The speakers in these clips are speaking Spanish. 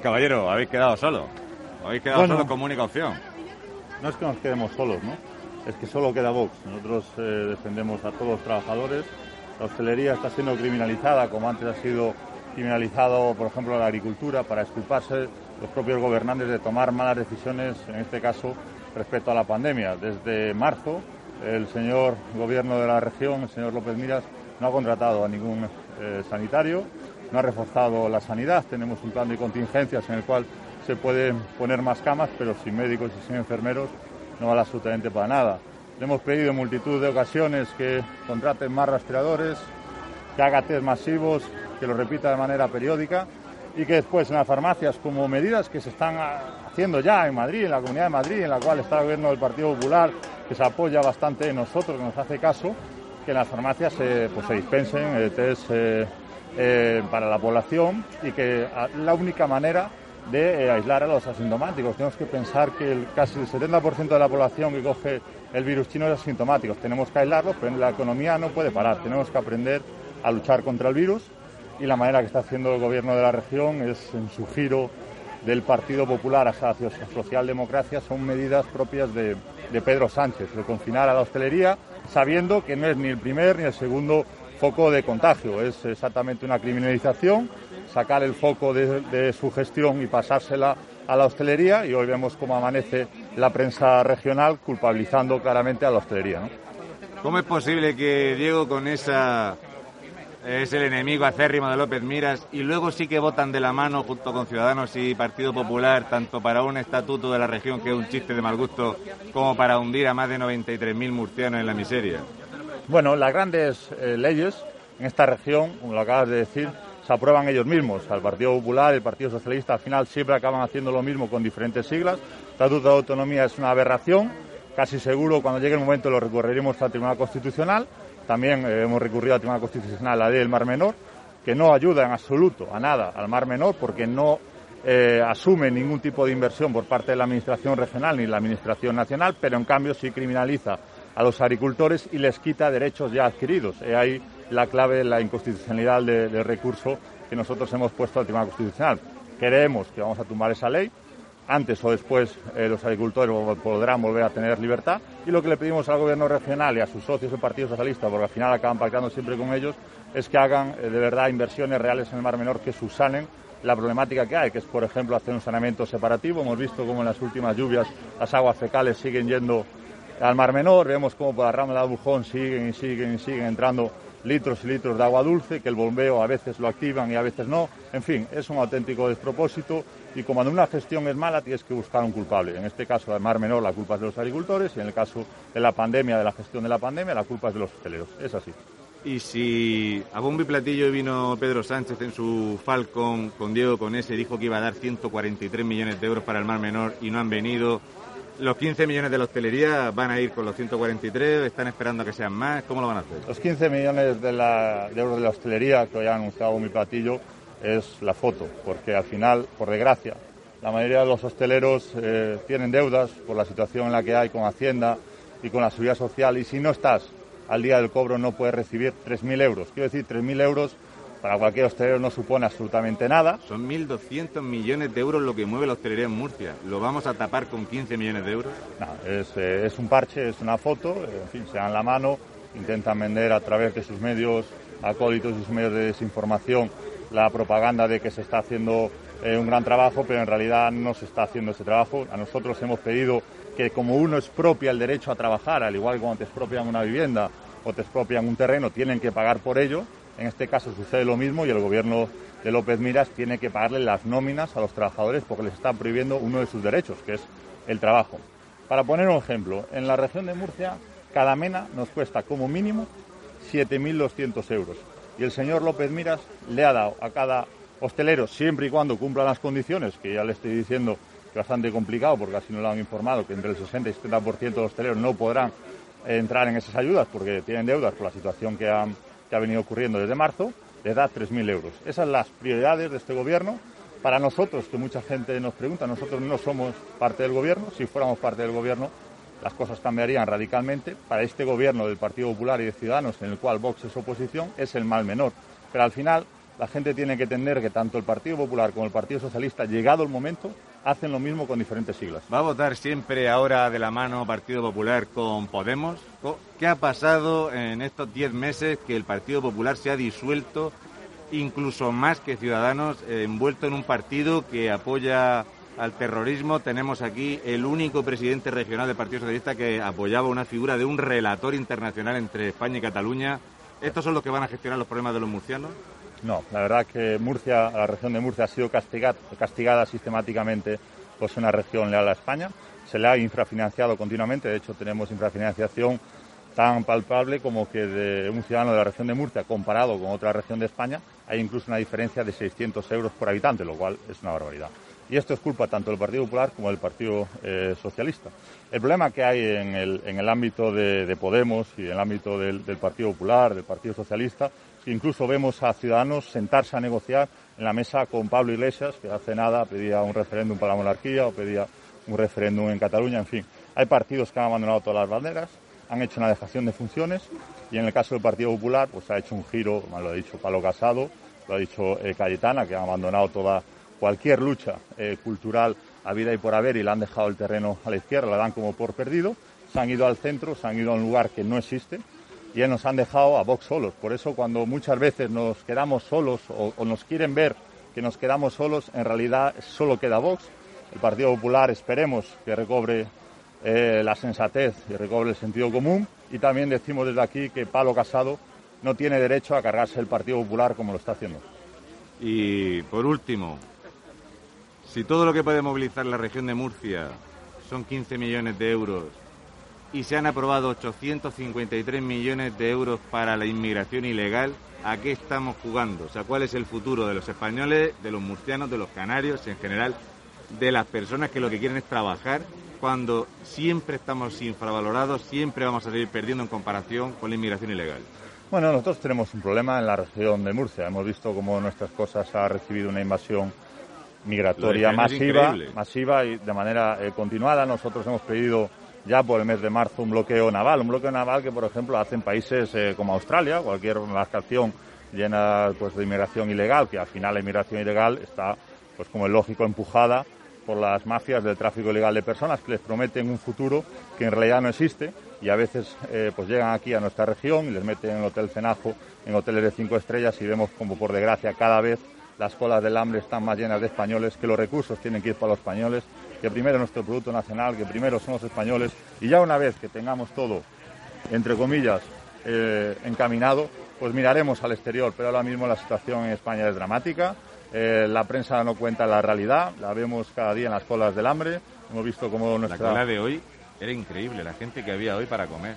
Caballero, habéis quedado solo. Habéis quedado Bueno. solo como única opción. No es que nos quedemos solos, ¿no? Es que solo queda Vox. Nosotros eh, defendemos a todos los trabajadores. La hostelería está siendo criminalizada, como antes ha sido criminalizado, por ejemplo, la agricultura, para exculparse los propios gobernantes de tomar malas decisiones, en este caso, respecto a la pandemia. Desde marzo, el señor gobierno de la región, el señor López Miras, no ha contratado a ningún eh, sanitario, no ha reforzado la sanidad. Tenemos un plan de contingencias en el cual se pueden poner más camas, pero sin médicos y sin enfermeros no vale absolutamente para nada. Le hemos pedido en multitud de ocasiones que contraten más rastreadores, que haga test masivos, que lo repita de manera periódica y que después en las farmacias, como medidas que se están haciendo ya en Madrid, en la Comunidad de Madrid, en la cual está el gobierno del Partido Popular, que se apoya bastante en nosotros, que nos hace caso, que en las farmacias eh, pues, se dispensen eh, test eh, eh, para la población y que ah, la única manera de eh, aislar a los asintomáticos. Tenemos que pensar que el, casi el 70% de la población que coge el virus chino es asintomático. Tenemos que aislarlos, pero la economía no puede parar. Tenemos que aprender a luchar contra el virus y la manera que está haciendo el gobierno de la región es en su giro del Partido Popular hacia socialdemocracia son medidas propias de Pedro Sánchez, de confinar a la hostelería, sabiendo que no es ni el primer ni el segundo foco de contagio, es exactamente una criminalización, sacar el foco de, su gestión y pasársela a la hostelería y hoy vemos cómo amanece la prensa regional culpabilizando claramente a la hostelería. ¿Cómo es posible que Diego con esa es el enemigo acérrimo de López Miras y luego sí que votan de la mano junto con Ciudadanos y Partido Popular tanto para un estatuto de la región que es un chiste de mal gusto como para hundir a más de 93.000 murcianos en la miseria? Bueno, las grandes eh, leyes en esta región, como lo acabas de decir, se aprueban ellos mismos. Al Partido Popular, el Partido Socialista, al final siempre acaban haciendo lo mismo con diferentes siglas. El Estatuto de Autonomía es una aberración. Casi seguro, cuando llegue el momento, lo recorreremos al Tribunal Constitucional. También eh, hemos recurrido al Tribunal Constitucional la ley del Mar Menor, que no ayuda en absoluto a nada al Mar Menor porque no eh, asume ningún tipo de inversión por parte de la Administración regional ni la Administración nacional, pero en cambio sí criminaliza a los agricultores y les quita derechos ya adquiridos. He ahí la clave de la inconstitucionalidad del de recurso que nosotros hemos puesto al Tribunal Constitucional. Creemos que vamos a tumbar esa ley. Antes o después eh, los agricultores podrán volver a tener libertad y lo que le pedimos al gobierno regional y a sus socios del Partido Socialista, porque al final acaban pactando siempre con ellos, es que hagan eh, de verdad inversiones reales en el Mar Menor que subsanen la problemática que hay, que es, por ejemplo, hacer un saneamiento separativo. Hemos visto cómo en las últimas lluvias las aguas fecales siguen yendo al Mar Menor, vemos cómo por la rama de Albujón siguen y siguen y siguen entrando litros y litros de agua dulce, que el bombeo a veces lo activan y a veces no. En fin, es un auténtico despropósito y como en una gestión es mala, tienes que buscar un culpable. En este caso, del Mar Menor, la culpa es de los agricultores y en el caso de la pandemia, de la gestión de la pandemia, la culpa es de los hosteleros. Es así. Y si a bombo y platillo vino Pedro Sánchez en su Falcon con Diego Conese dijo que iba a dar 143 millones de euros para el Mar Menor y no han venido, ¿Los 15 millones de la hostelería van a ir con los 143? ¿Están esperando que sean más? ¿Cómo lo van a hacer? Los 15 millones de, la, de euros de la hostelería que hoy ha anunciado mi platillo es la foto, porque al final, por desgracia, la mayoría de los hosteleros eh, tienen deudas por la situación en la que hay con Hacienda y con la seguridad social y si no estás al día del cobro no puedes recibir 3.000 euros. Quiero decir, 3.000 euros para cualquier hostelero no supone absolutamente nada. Son 1.200 millones de euros lo que mueve la hostelería en Murcia. ¿Lo vamos a tapar con 15 millones de euros? No, es, eh, es un parche, es una foto, eh, en fin, se dan la mano, intentan vender a través de sus medios acólitos y sus medios de desinformación la propaganda de que se está haciendo eh, un gran trabajo, pero en realidad no se está haciendo ese trabajo. A nosotros hemos pedido que como uno expropia el derecho a trabajar, al igual que cuando te expropian una vivienda o te expropian un terreno, tienen que pagar por ello. En este caso sucede lo mismo y el gobierno de López Miras tiene que pagarle las nóminas a los trabajadores porque les están prohibiendo uno de sus derechos, que es el trabajo. Para poner un ejemplo, en la región de Murcia, cada mena nos cuesta como mínimo 7.200 euros. Y el señor López Miras le ha dado a cada hosteleros, siempre y cuando cumplan las condiciones, que ya le estoy diciendo que es bastante complicado, porque así nos lo han informado, que entre el 60 y 70% de los hosteleros no podrán entrar en esas ayudas porque tienen deudas por la situación que ha, que ha venido ocurriendo desde marzo, le da 3.000 euros. Esas son las prioridades de este gobierno. Para nosotros, que mucha gente nos pregunta, nosotros no somos parte del gobierno. Si fuéramos parte del gobierno, las cosas cambiarían radicalmente. Para este gobierno del Partido Popular y de Ciudadanos, en el cual Vox es oposición, es el mal menor. Pero al final, la gente tiene que entender que tanto el Partido Popular como el Partido Socialista, llegado el momento, hacen lo mismo con diferentes siglas. ¿Va a votar siempre ahora de la mano Partido Popular con Podemos? ¿Qué ha pasado en estos diez meses que el Partido Popular se ha disuelto, incluso más que Ciudadanos, envuelto en un partido que apoya al terrorismo? Tenemos aquí el único presidente regional del Partido Socialista que apoyaba una figura de un relator internacional entre España y Cataluña. ¿Estos son los que van a gestionar los problemas de los murcianos? No, la verdad que Murcia, la región de Murcia ha sido castigada, sistemáticamente por ser una región leal a España. Se le ha infrafinanciado continuamente, de hecho tenemos infrafinanciación tan palpable como que de un ciudadano de la región de Murcia comparado con otra región de España hay incluso una diferencia de 600 euros por habitante, lo cual es una barbaridad. Y esto es culpa tanto del Partido Popular como del Partido eh, Socialista. El problema que hay en el, en el ámbito de, de, Podemos y en el ámbito del, Partido Popular, del Partido Socialista, Incluso vemos a ciudadanos sentarse a negociar en la mesa con Pablo Iglesias, que hace nada pedía un referéndum para la monarquía o pedía un referéndum en Cataluña, en fin. Hay partidos que han abandonado todas las banderas, han hecho una dejación de funciones y en el caso del Partido Popular pues ha hecho un giro, lo ha dicho Pablo Casado, lo ha dicho eh, Cayetana, que ha abandonado toda cualquier lucha eh, cultural a vida y por haber y le han dejado el terreno a la izquierda, la dan como por perdido, se han ido al centro, se han ido a un lugar que no existe, y nos han dejado a Vox solos. Por eso cuando muchas veces nos quedamos solos o, o, nos quieren ver que nos quedamos solos, en realidad solo queda Vox. El Partido Popular esperemos que recobre eh, la sensatez y recobre el sentido común. Y también decimos desde aquí que Palo Casado no tiene derecho a cargarse el Partido Popular como lo está haciendo. Y por último, si todo lo que puede movilizar la región de Murcia son 15 millones de euros y se han aprobado 853 millones de euros para la inmigración ilegal, ¿a qué estamos jugando? O sea, ¿cuál es el futuro de los españoles, de los murcianos, de los canarios en general, de las personas que lo que quieren es trabajar cuando siempre estamos infravalorados, siempre vamos a seguir perdiendo en comparación con la inmigración ilegal? Bueno, nosotros tenemos un problema en la región de Murcia. Hemos visto cómo nuestras cosas ha recibido una invasión migratoria masiva, masiva y de manera eh, continuada. Nosotros hemos pedido ya por el mes de marzo un bloqueo naval, un bloqueo naval que, por ejemplo, hacen países eh, como Australia, cualquier embarcación llena pues, de inmigración ilegal, que al final la inmigración ilegal está, pues como es lógico, empujada por las mafias del tráfico ilegal de personas que les prometen un futuro que en realidad no existe y a veces eh, pues llegan aquí a nuestra región y les meten en el Hotel Cenajo, en hoteles de cinco estrellas y vemos como por desgracia cada vez las colas del hambre están más llenas de españoles, que los recursos tienen que ir para los españoles que primero nuestro Producto Nacional, que primero somos españoles, y ya una vez que tengamos todo, entre comillas, eh, encaminado, pues miraremos al exterior, pero ahora mismo la situación en España es dramática, eh, la prensa no cuenta la realidad, la vemos cada día en las colas del hambre, hemos visto cómo nuestra... La cola de hoy era increíble, la gente que había hoy para comer.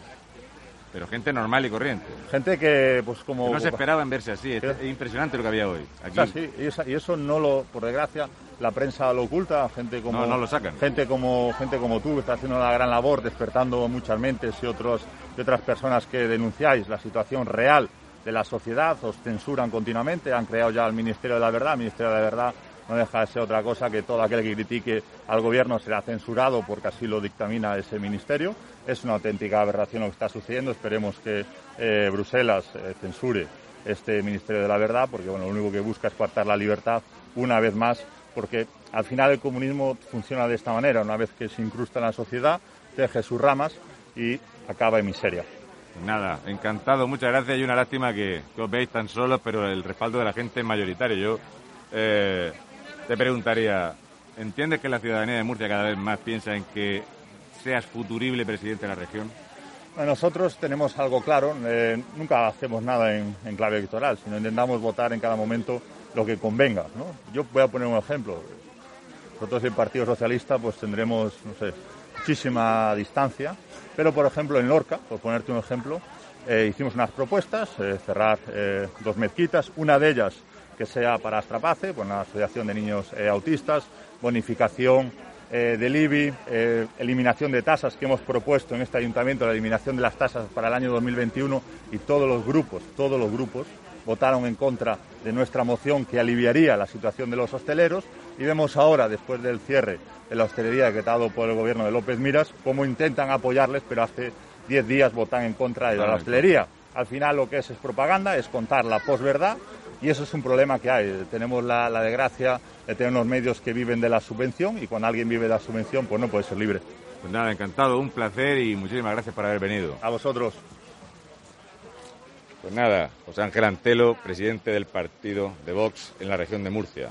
Pero gente normal y corriente. Gente que, pues como... Que no se esperaba en verse así. Es, es impresionante lo que había hoy. Aquí. O sea, sí, y, esa, y, eso no lo, por desgracia, la prensa lo oculta. Gente como, no, no lo sacan. Gente como, gente como tú, que está haciendo una gran labor, despertando muchas mentes y, otros, y otras personas que denunciáis la situación real de la sociedad, os censuran continuamente. Han creado ya el Ministerio de la Verdad. El Ministerio de la Verdad no deja de ser otra cosa que todo aquel que critique al gobierno será censurado porque así lo dictamina ese ministerio. Es una auténtica aberración lo que está sucediendo. Esperemos que eh, Bruselas eh, censure este Ministerio de la Verdad porque bueno, lo único que busca es coartar la libertad una vez más porque al final el comunismo funciona de esta manera. Una vez que se incrusta en la sociedad, teje sus ramas y acaba en miseria. Nada, encantado, muchas gracias y una lástima que, que os veis tan solos, pero el respaldo de la gente es mayoritario. Yo eh, te preguntaría, ¿entiendes que la ciudadanía de Murcia cada vez más piensa en que seas futurible presidente de la región? Nosotros tenemos algo claro, eh, nunca hacemos nada en, en, clave electoral, sino intentamos votar en cada momento lo que convenga. ¿no? Yo voy a poner un ejemplo. Nosotros el Partido Socialista pues tendremos, no sé, muchísima distancia, pero por ejemplo en Lorca, por ponerte un ejemplo, eh, hicimos unas propuestas, eh, cerrar dos mezquitas, una de ellas que sea para Astrapace, por la Asociación de Niños eh, Autistas, bonificación eh, del IBI, eh, eliminación de tasas que hemos propuesto en este ayuntamiento, la eliminación de las tasas para el año 2021 y todos los grupos, todos los grupos votaron en contra de nuestra moción que aliviaría la situación de los hosteleros y vemos ahora, después del cierre de la hostelería decretado por el gobierno de López Miras, cómo intentan apoyarles, pero hace 10 días votan en contra de la hostelería. Al final lo que es es propaganda, es contar la posverdad y eso es un problema que hay. Tenemos la, la desgracia de tener unos medios que viven de la subvención y cuando alguien vive de la subvención pues no puede ser libre. Pues nada, encantado, un placer y muchísimas gracias por haber venido. A vosotros. Pues nada, José Ángel Antelo, presidente del partido de Vox en la región de Murcia.